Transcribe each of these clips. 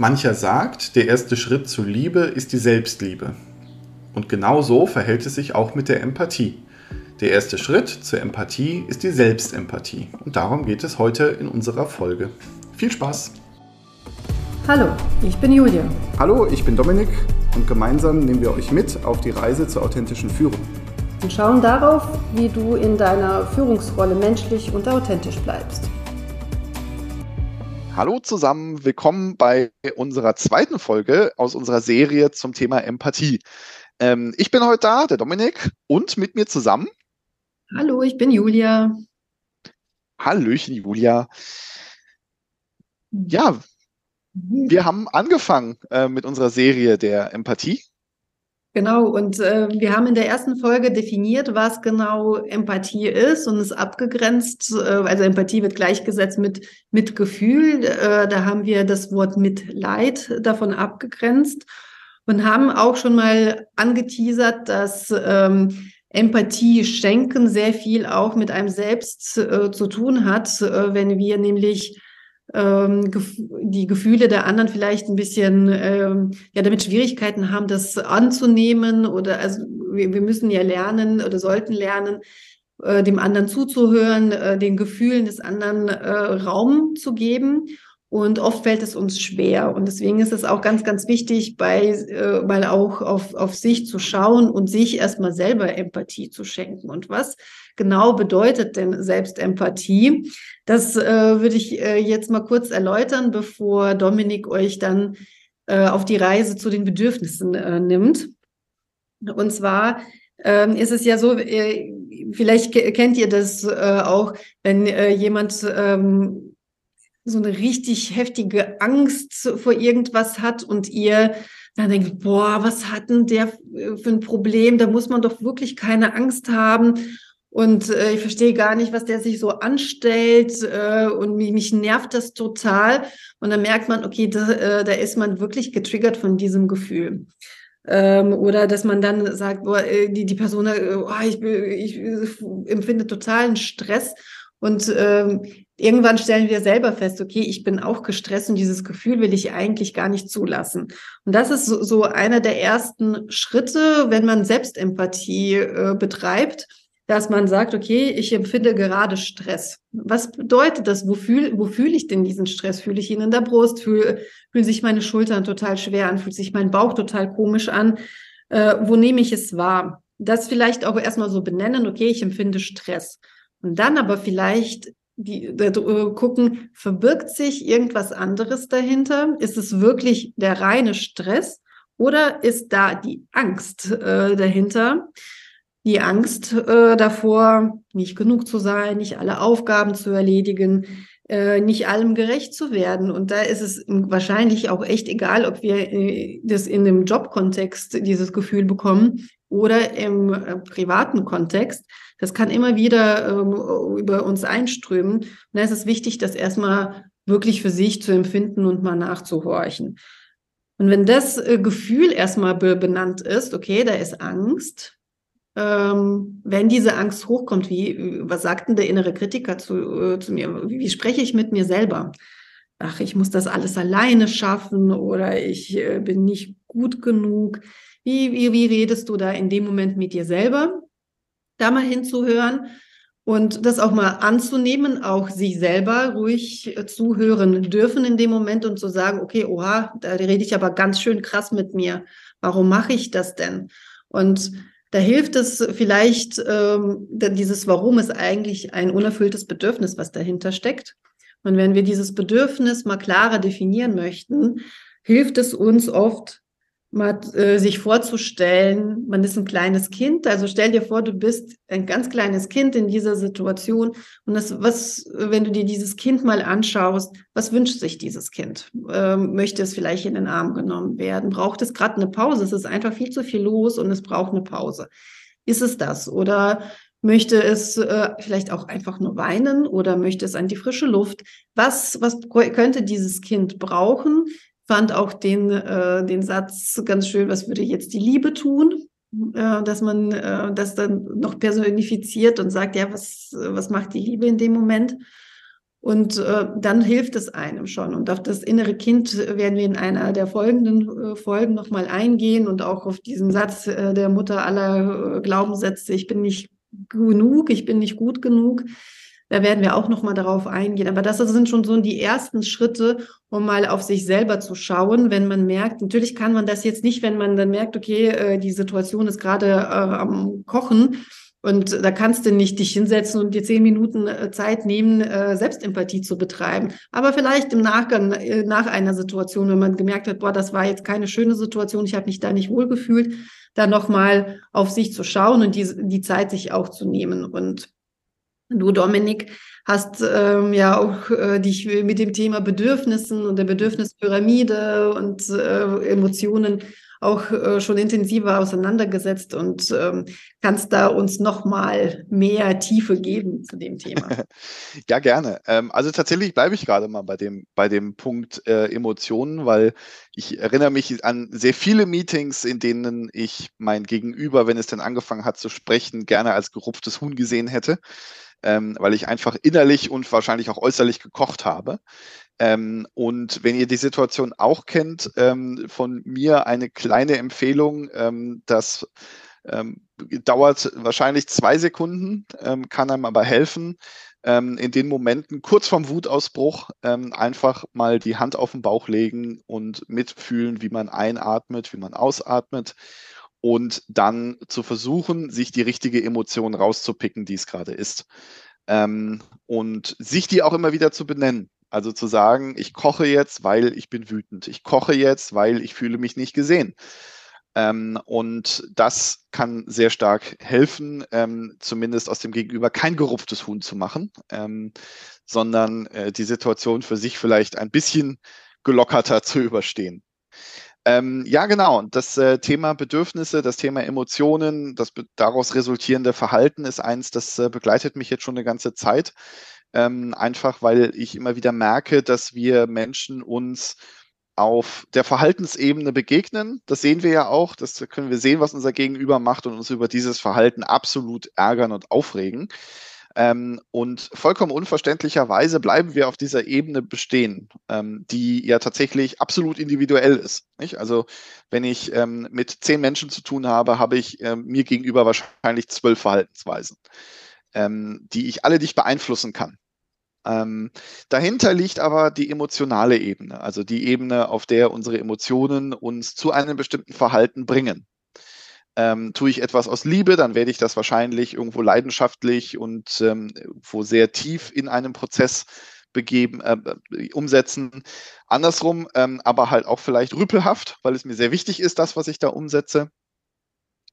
Mancher sagt, der erste Schritt zur Liebe ist die Selbstliebe. Und genau so verhält es sich auch mit der Empathie. Der erste Schritt zur Empathie ist die Selbstempathie. Und darum geht es heute in unserer Folge. Viel Spaß! Hallo, ich bin Julia. Hallo, ich bin Dominik und gemeinsam nehmen wir euch mit auf die Reise zur authentischen Führung. Und schauen darauf, wie du in deiner Führungsrolle menschlich und authentisch bleibst. Hallo zusammen, willkommen bei unserer zweiten Folge aus unserer Serie zum Thema Empathie. Ähm, ich bin heute da, der Dominik, und mit mir zusammen. Hallo, ich bin Julia. Hallöchen, Julia. Ja, wir haben angefangen äh, mit unserer Serie der Empathie. Genau, und äh, wir haben in der ersten Folge definiert, was genau Empathie ist und es abgegrenzt. Äh, also Empathie wird gleichgesetzt mit Mitgefühl. Äh, da haben wir das Wort Mitleid davon abgegrenzt und haben auch schon mal angeteasert, dass ähm, Empathie schenken sehr viel auch mit einem selbst äh, zu tun hat, äh, wenn wir nämlich ähm, die Gefühle der anderen vielleicht ein bisschen, ähm, ja, damit Schwierigkeiten haben, das anzunehmen oder also wir, wir müssen ja lernen oder sollten lernen, äh, dem anderen zuzuhören, äh, den Gefühlen des anderen äh, Raum zu geben. Und oft fällt es uns schwer. Und deswegen ist es auch ganz, ganz wichtig, bei, äh, mal auch auf, auf sich zu schauen und sich erstmal selber Empathie zu schenken. Und was genau bedeutet denn Selbstempathie? Das äh, würde ich äh, jetzt mal kurz erläutern, bevor Dominik euch dann äh, auf die Reise zu den Bedürfnissen äh, nimmt. Und zwar ähm, ist es ja so, äh, vielleicht kennt ihr das äh, auch, wenn jemand ähm, so eine richtig heftige Angst vor irgendwas hat und ihr dann denkt, boah, was hat denn der für ein Problem? Da muss man doch wirklich keine Angst haben. Und äh, ich verstehe gar nicht, was der sich so anstellt äh, und mich, mich nervt das total. Und dann merkt man, okay, da, äh, da ist man wirklich getriggert von diesem Gefühl. Ähm, oder dass man dann sagt, boah, äh, die, die Person, äh, oh, ich, ich, ich empfinde totalen Stress. Und ähm, irgendwann stellen wir selber fest, okay, ich bin auch gestresst und dieses Gefühl will ich eigentlich gar nicht zulassen. Und das ist so, so einer der ersten Schritte, wenn man Selbstempathie äh, betreibt dass man sagt, okay, ich empfinde gerade Stress. Was bedeutet das? Wo fühle wo fühl ich denn diesen Stress? Fühle ich ihn in der Brust? Fühl, fühlen sich meine Schultern total schwer an? Fühlt sich mein Bauch total komisch an? Äh, wo nehme ich es wahr? Das vielleicht auch erstmal so benennen, okay, ich empfinde Stress. Und dann aber vielleicht die, äh, gucken, verbirgt sich irgendwas anderes dahinter? Ist es wirklich der reine Stress oder ist da die Angst äh, dahinter? Die Angst äh, davor, nicht genug zu sein, nicht alle Aufgaben zu erledigen, äh, nicht allem gerecht zu werden. Und da ist es wahrscheinlich auch echt egal, ob wir äh, das in einem Jobkontext dieses Gefühl bekommen oder im äh, privaten Kontext. Das kann immer wieder ähm, über uns einströmen. Und da ist es wichtig, das erstmal wirklich für sich zu empfinden und mal nachzuhorchen. Und wenn das äh, Gefühl erstmal benannt ist, okay, da ist Angst, ähm, wenn diese Angst hochkommt, wie, was sagt denn der innere Kritiker zu, äh, zu mir? Wie, wie, spreche ich mit mir selber? Ach, ich muss das alles alleine schaffen oder ich äh, bin nicht gut genug. Wie, wie, wie redest du da in dem Moment mit dir selber? Da mal hinzuhören und das auch mal anzunehmen, auch sich selber ruhig äh, zuhören dürfen in dem Moment und zu sagen, okay, oha, da rede ich aber ganz schön krass mit mir. Warum mache ich das denn? Und da hilft es vielleicht, ähm, dieses Warum ist eigentlich ein unerfülltes Bedürfnis, was dahinter steckt. Und wenn wir dieses Bedürfnis mal klarer definieren möchten, hilft es uns oft, mal äh, sich vorzustellen, man ist ein kleines Kind. Also stell dir vor, du bist ein ganz kleines Kind in dieser Situation. Und das, was, wenn du dir dieses Kind mal anschaust, was wünscht sich dieses Kind? Ähm, möchte es vielleicht in den Arm genommen werden? Braucht es gerade eine Pause? Es ist einfach viel zu viel los und es braucht eine Pause. Ist es das? Oder möchte es äh, vielleicht auch einfach nur weinen oder möchte es an die frische Luft? Was, was könnte dieses Kind brauchen? Fand auch den, äh, den Satz ganz schön, was würde jetzt die Liebe tun? Äh, dass man äh, das dann noch personifiziert und sagt, ja, was, was macht die Liebe in dem Moment? Und äh, dann hilft es einem schon. Und auf das innere Kind werden wir in einer der folgenden äh, Folgen nochmal eingehen und auch auf diesen Satz äh, der Mutter aller äh, Glaubenssätze, ich bin nicht genug, ich bin nicht gut genug. Da werden wir auch nochmal darauf eingehen. Aber das sind schon so die ersten Schritte, um mal auf sich selber zu schauen, wenn man merkt, natürlich kann man das jetzt nicht, wenn man dann merkt, okay, äh, die Situation ist gerade äh, am Kochen, und da kannst du nicht dich hinsetzen und dir zehn Minuten äh, Zeit nehmen, äh, Selbstempathie zu betreiben. Aber vielleicht im Nachgang, nach einer Situation, wenn man gemerkt hat, boah, das war jetzt keine schöne Situation, ich habe mich da nicht wohlgefühlt, dann nochmal auf sich zu schauen und die, die Zeit sich auch zu nehmen. Und du, Dominik, hast ähm, ja auch äh, dich mit dem Thema Bedürfnissen und der Bedürfnispyramide und äh, Emotionen auch äh, schon intensiver auseinandergesetzt und ähm, kannst da uns noch mal mehr Tiefe geben zu dem Thema. ja, gerne. Ähm, also tatsächlich bleibe ich gerade mal bei dem, bei dem Punkt äh, Emotionen, weil ich erinnere mich an sehr viele Meetings, in denen ich mein Gegenüber, wenn es denn angefangen hat zu sprechen, gerne als gerupftes Huhn gesehen hätte. Ähm, weil ich einfach innerlich und wahrscheinlich auch äußerlich gekocht habe. Ähm, und wenn ihr die Situation auch kennt, ähm, von mir eine kleine Empfehlung, ähm, das ähm, dauert wahrscheinlich zwei Sekunden, ähm, kann einem aber helfen, ähm, in den Momenten kurz vorm Wutausbruch einfach mal die Hand auf den Bauch legen und mitfühlen, wie man einatmet, wie man ausatmet und dann zu versuchen, sich die richtige Emotion rauszupicken, die es gerade ist. und sich die auch immer wieder zu benennen. Also zu sagen, ich koche jetzt, weil ich bin wütend. Ich koche jetzt, weil ich fühle mich nicht gesehen. Ähm, und das kann sehr stark helfen, ähm, zumindest aus dem Gegenüber kein gerupftes Huhn zu machen, ähm, sondern äh, die Situation für sich vielleicht ein bisschen gelockerter zu überstehen. Ähm, ja, genau. Das äh, Thema Bedürfnisse, das Thema Emotionen, das daraus resultierende Verhalten ist eins, das äh, begleitet mich jetzt schon eine ganze Zeit. Ähm, einfach weil ich immer wieder merke, dass wir Menschen uns auf der Verhaltensebene begegnen. Das sehen wir ja auch. Das können wir sehen, was unser Gegenüber macht und uns über dieses Verhalten absolut ärgern und aufregen. Ähm, und vollkommen unverständlicherweise bleiben wir auf dieser Ebene bestehen, ähm, die ja tatsächlich absolut individuell ist. Nicht? Also wenn ich ähm, mit zehn Menschen zu tun habe, habe ich ähm, mir gegenüber wahrscheinlich zwölf Verhaltensweisen ähm, die ich alle nicht beeinflussen kann. Ähm, dahinter liegt aber die emotionale Ebene, also die Ebene, auf der unsere Emotionen uns zu einem bestimmten Verhalten bringen. Ähm, tue ich etwas aus Liebe, dann werde ich das wahrscheinlich irgendwo leidenschaftlich und ähm, wo sehr tief in einem Prozess begeben, äh, umsetzen. Andersrum, ähm, aber halt auch vielleicht rüpelhaft, weil es mir sehr wichtig ist, das, was ich da umsetze.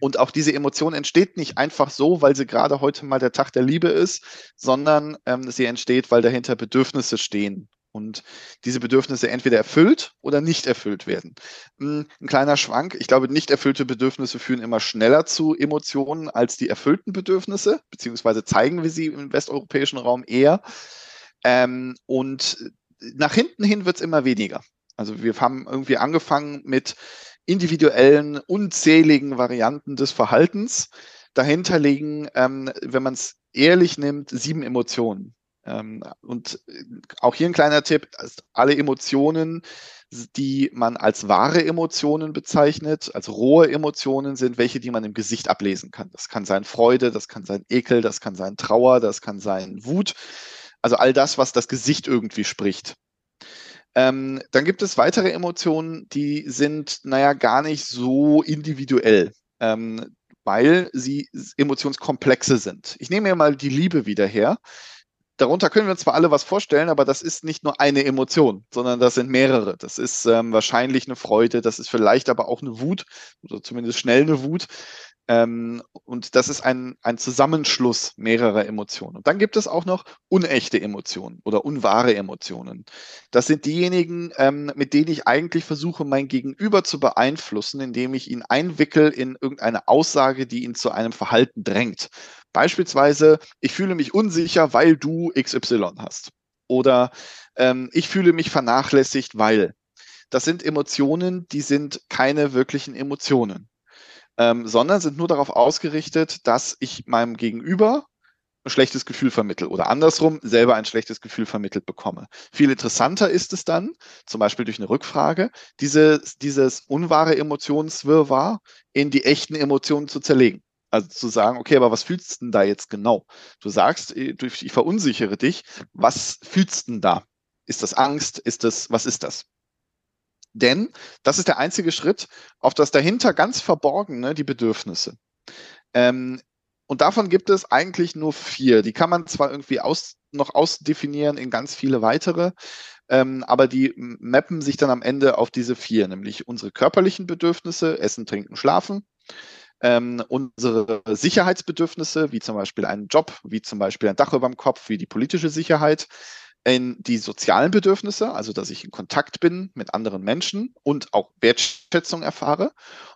Und auch diese Emotion entsteht nicht einfach so, weil sie gerade heute mal der Tag der Liebe ist, sondern ähm, sie entsteht, weil dahinter Bedürfnisse stehen und diese Bedürfnisse entweder erfüllt oder nicht erfüllt werden. Hm, ein kleiner Schwank. Ich glaube, nicht erfüllte Bedürfnisse führen immer schneller zu Emotionen als die erfüllten Bedürfnisse, beziehungsweise zeigen wir sie im westeuropäischen Raum eher. Ähm, und nach hinten hin wird es immer weniger. Also wir haben irgendwie angefangen mit individuellen, unzähligen Varianten des Verhaltens. Dahinter liegen, ähm, wenn man es ehrlich nimmt, sieben Emotionen. Ähm, und äh, auch hier ein kleiner Tipp, alle Emotionen, die man als wahre Emotionen bezeichnet, als rohe Emotionen sind welche, die man im Gesicht ablesen kann. Das kann sein Freude, das kann sein Ekel, das kann sein Trauer, das kann sein Wut. Also all das, was das Gesicht irgendwie spricht. Ähm, dann gibt es weitere Emotionen, die sind, naja, gar nicht so individuell, ähm, weil sie emotionskomplexe sind. Ich nehme mir mal die Liebe wieder her. Darunter können wir uns zwar alle was vorstellen, aber das ist nicht nur eine Emotion, sondern das sind mehrere. Das ist ähm, wahrscheinlich eine Freude, das ist vielleicht aber auch eine Wut oder zumindest schnell eine Wut. Ähm, und das ist ein, ein Zusammenschluss mehrerer Emotionen. Und dann gibt es auch noch unechte Emotionen oder unwahre Emotionen. Das sind diejenigen, ähm, mit denen ich eigentlich versuche, mein Gegenüber zu beeinflussen, indem ich ihn einwickel in irgendeine Aussage, die ihn zu einem Verhalten drängt. Beispielsweise, ich fühle mich unsicher, weil du XY hast. Oder ähm, ich fühle mich vernachlässigt, weil. Das sind Emotionen, die sind keine wirklichen Emotionen ähm, sondern sind nur darauf ausgerichtet, dass ich meinem Gegenüber ein schlechtes Gefühl vermittle oder andersrum selber ein schlechtes Gefühl vermittelt bekomme. Viel interessanter ist es dann, zum Beispiel durch eine Rückfrage, diese, dieses unwahre Emotionswirrwarr in die echten Emotionen zu zerlegen. Also zu sagen, okay, aber was fühlst du denn da jetzt genau? Du sagst, äh, ich verunsichere dich, was fühlst du denn da? Ist das Angst? Ist das, was ist das? Denn das ist der einzige Schritt auf das dahinter ganz verborgene, die Bedürfnisse. Ähm, und davon gibt es eigentlich nur vier. Die kann man zwar irgendwie aus, noch ausdefinieren in ganz viele weitere, ähm, aber die mappen sich dann am Ende auf diese vier, nämlich unsere körperlichen Bedürfnisse, Essen, Trinken, Schlafen, ähm, unsere Sicherheitsbedürfnisse, wie zum Beispiel einen Job, wie zum Beispiel ein Dach über dem Kopf, wie die politische Sicherheit, in die sozialen Bedürfnisse, also dass ich in Kontakt bin mit anderen Menschen und auch Wertschätzung erfahre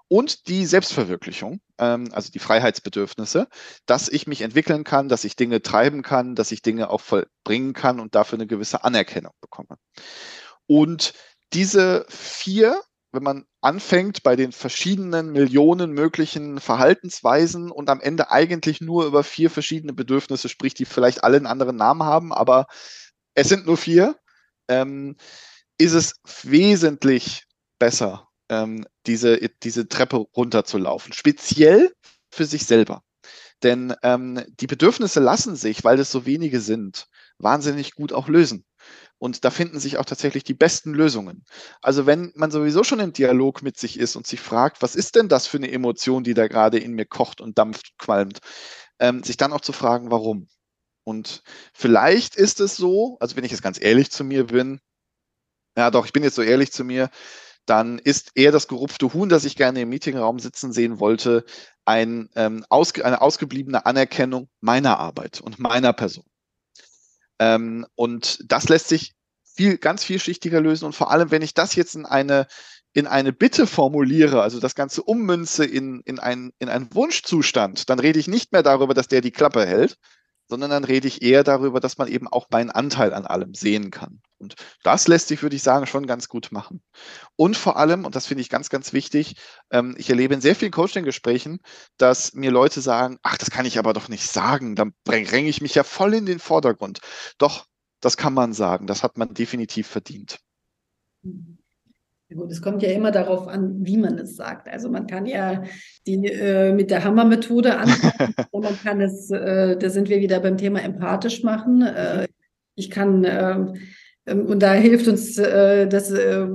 und die Selbstverwirklichung, ähm, also die Freiheitsbedürfnisse, dass ich mich entwickeln kann, dass ich Dinge treiben kann, dass ich Dinge auch vollbringen kann und dafür eine gewisse Anerkennung bekomme. Und diese vier, wenn man anfängt bei den verschiedenen Millionen möglichen Verhaltensweisen und am Ende eigentlich nur über vier verschiedene Bedürfnisse spricht, die vielleicht alle einen anderen Namen haben, aber es sind nur vier, ähm, ist es wesentlich besser, ähm, diese, diese Treppe runterzulaufen. Speziell für sich selber. Denn ähm, die Bedürfnisse lassen sich, weil es so wenige sind, wahnsinnig gut auch lösen. Und da finden sich auch tatsächlich die besten Lösungen. Also wenn man sowieso schon im Dialog mit sich ist und sich fragt, was ist denn das für eine Emotion, die da gerade in mir kocht und dampft, qualmt, ähm, sich dann auch zu fragen, warum. Und vielleicht ist es so, also wenn ich jetzt ganz ehrlich zu mir bin, ja doch, ich bin jetzt so ehrlich zu mir, dann ist eher das gerupfte Huhn, das ich gerne im Meetingraum sitzen sehen wollte, ein, ähm, ausge eine ausgebliebene Anerkennung meiner Arbeit und meiner Person. Ähm, und das lässt sich viel, ganz vielschichtiger lösen. Und vor allem, wenn ich das jetzt in eine, in eine Bitte formuliere, also das Ganze ummünze in, in, ein, in einen Wunschzustand, dann rede ich nicht mehr darüber, dass der die Klappe hält, sondern dann rede ich eher darüber, dass man eben auch meinen Anteil an allem sehen kann. Und das lässt sich, würde ich sagen, schon ganz gut machen. Und vor allem, und das finde ich ganz, ganz wichtig, ähm, ich erlebe in sehr vielen Coaching-Gesprächen, dass mir Leute sagen, ach, das kann ich aber doch nicht sagen, dann dränge ich mich ja voll in den Vordergrund. Doch, das kann man sagen, das hat man definitiv verdient. Mhm. Gut, es kommt ja immer darauf an, wie man es sagt. Also man kann ja die äh, mit der Hammermethode anfangen und man kann es, äh, da sind wir wieder beim Thema empathisch machen. Äh, ich kann, ähm, ähm, und da hilft uns äh, das, äh,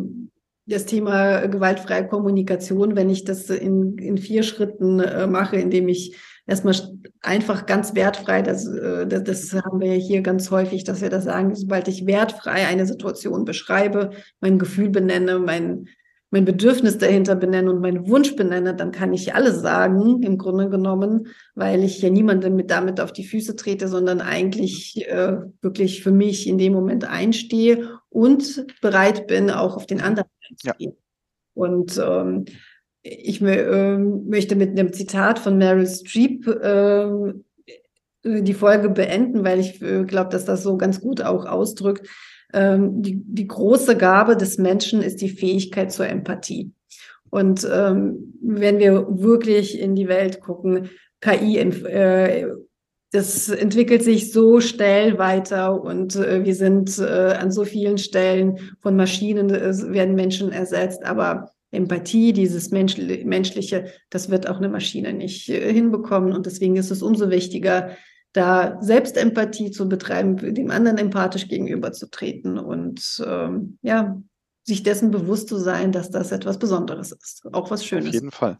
das Thema gewaltfreie Kommunikation, wenn ich das in, in vier Schritten äh, mache, indem ich erstmal einfach ganz wertfrei, das, das, das haben wir hier ganz häufig, dass wir das sagen, sobald ich wertfrei eine Situation beschreibe, mein Gefühl benenne, mein, mein Bedürfnis dahinter benenne und meinen Wunsch benenne, dann kann ich alles sagen, im Grunde genommen, weil ich ja niemandem mit damit auf die Füße trete, sondern eigentlich äh, wirklich für mich in dem Moment einstehe und bereit bin, auch auf den anderen einzugehen. Ja. Und ähm, ich äh, möchte mit einem Zitat von Meryl Streep äh, die Folge beenden, weil ich äh, glaube, dass das so ganz gut auch ausdrückt. Ähm, die, die große Gabe des Menschen ist die Fähigkeit zur Empathie. Und ähm, wenn wir wirklich in die Welt gucken, KI, äh, das entwickelt sich so schnell weiter und äh, wir sind äh, an so vielen Stellen von Maschinen werden Menschen ersetzt, aber Empathie, dieses Mensch, Menschliche, das wird auch eine Maschine nicht äh, hinbekommen. Und deswegen ist es umso wichtiger, da Selbstempathie zu betreiben, dem anderen empathisch gegenüberzutreten und ähm, ja, sich dessen bewusst zu sein, dass das etwas Besonderes ist, auch was Schönes. Auf jeden Fall.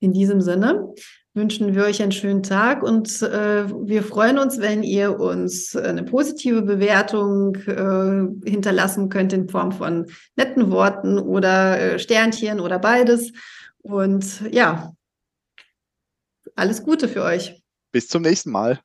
In diesem Sinne wünschen wir euch einen schönen Tag und äh, wir freuen uns, wenn ihr uns eine positive Bewertung äh, hinterlassen könnt in Form von netten Worten oder äh, Sternchen oder beides. Und ja, alles Gute für euch. Bis zum nächsten Mal.